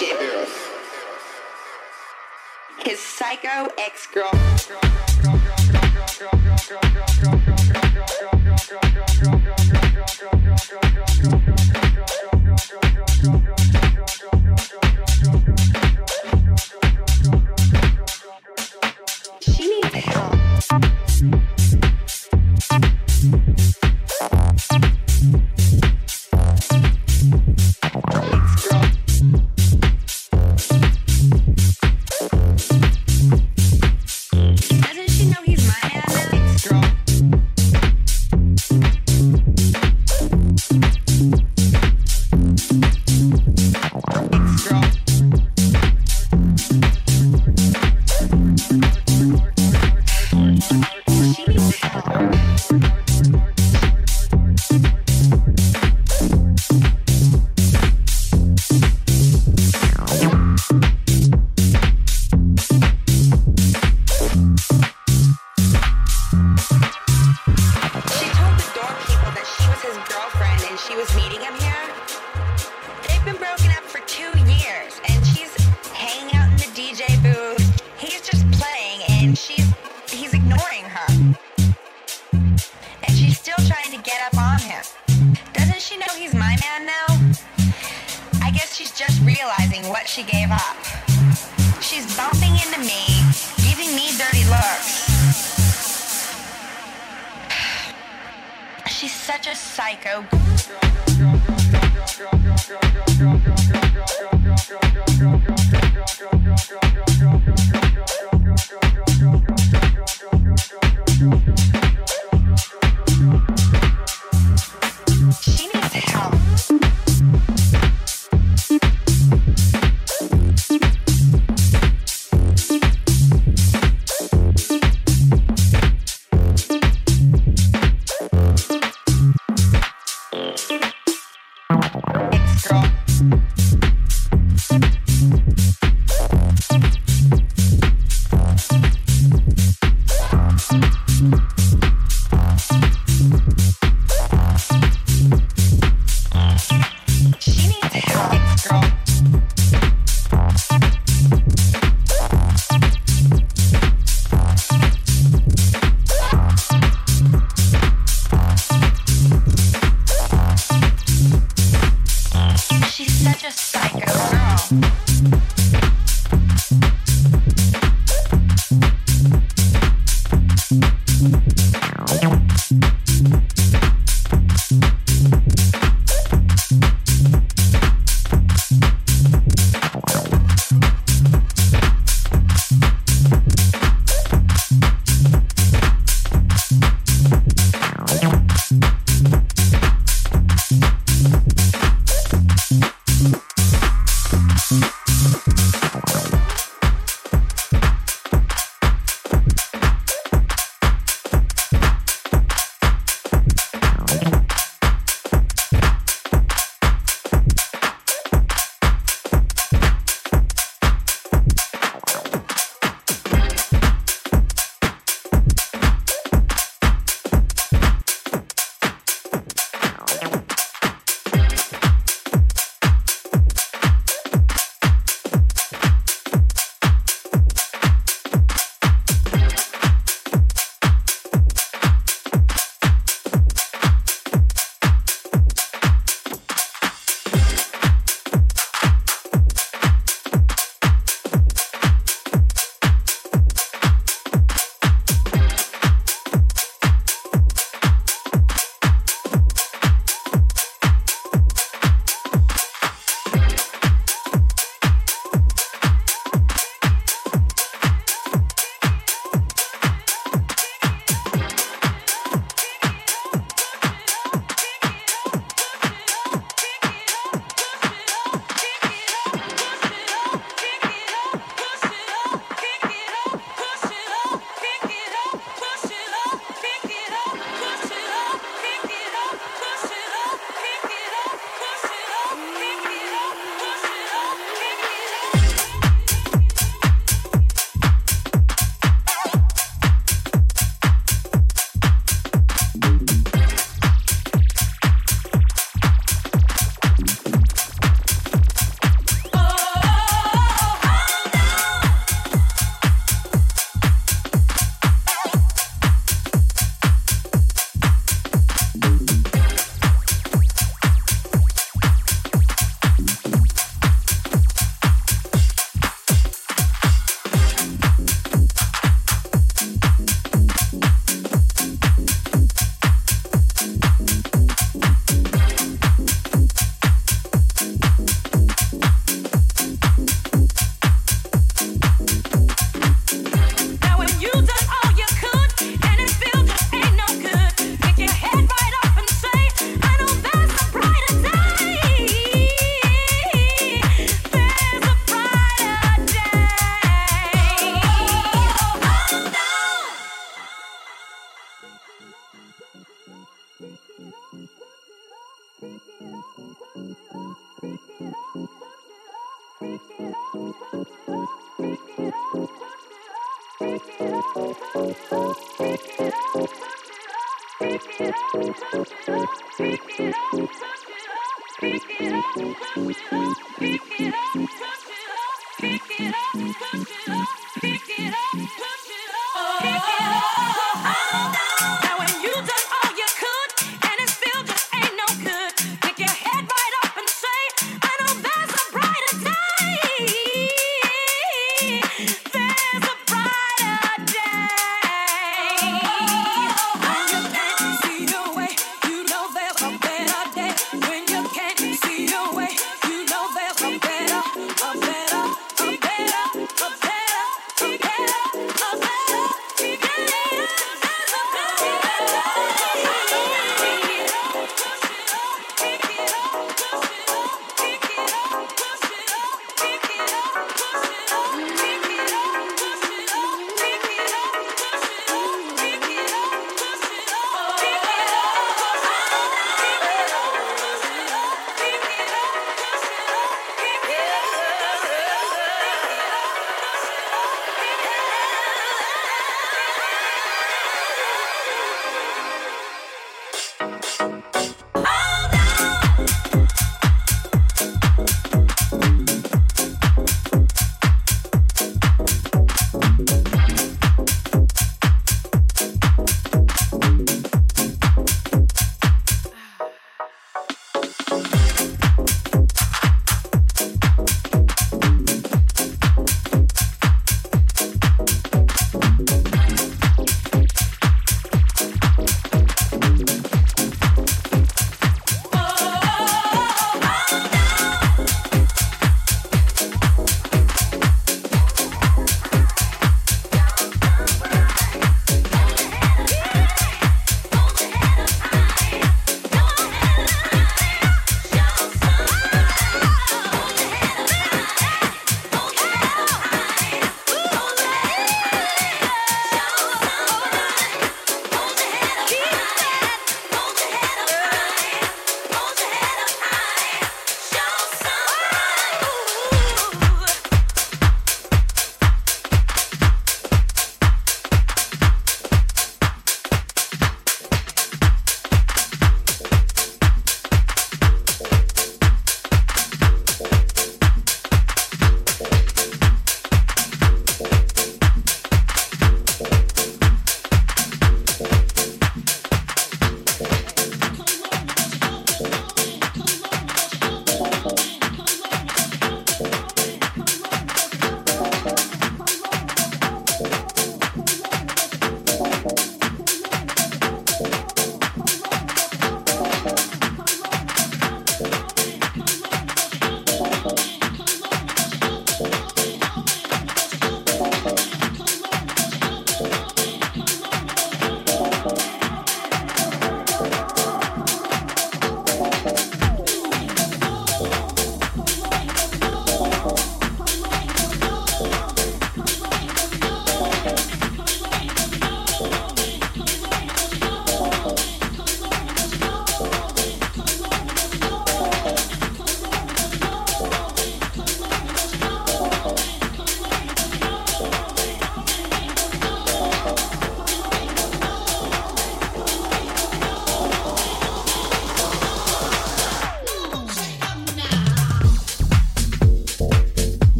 DJ booth? His psycho ex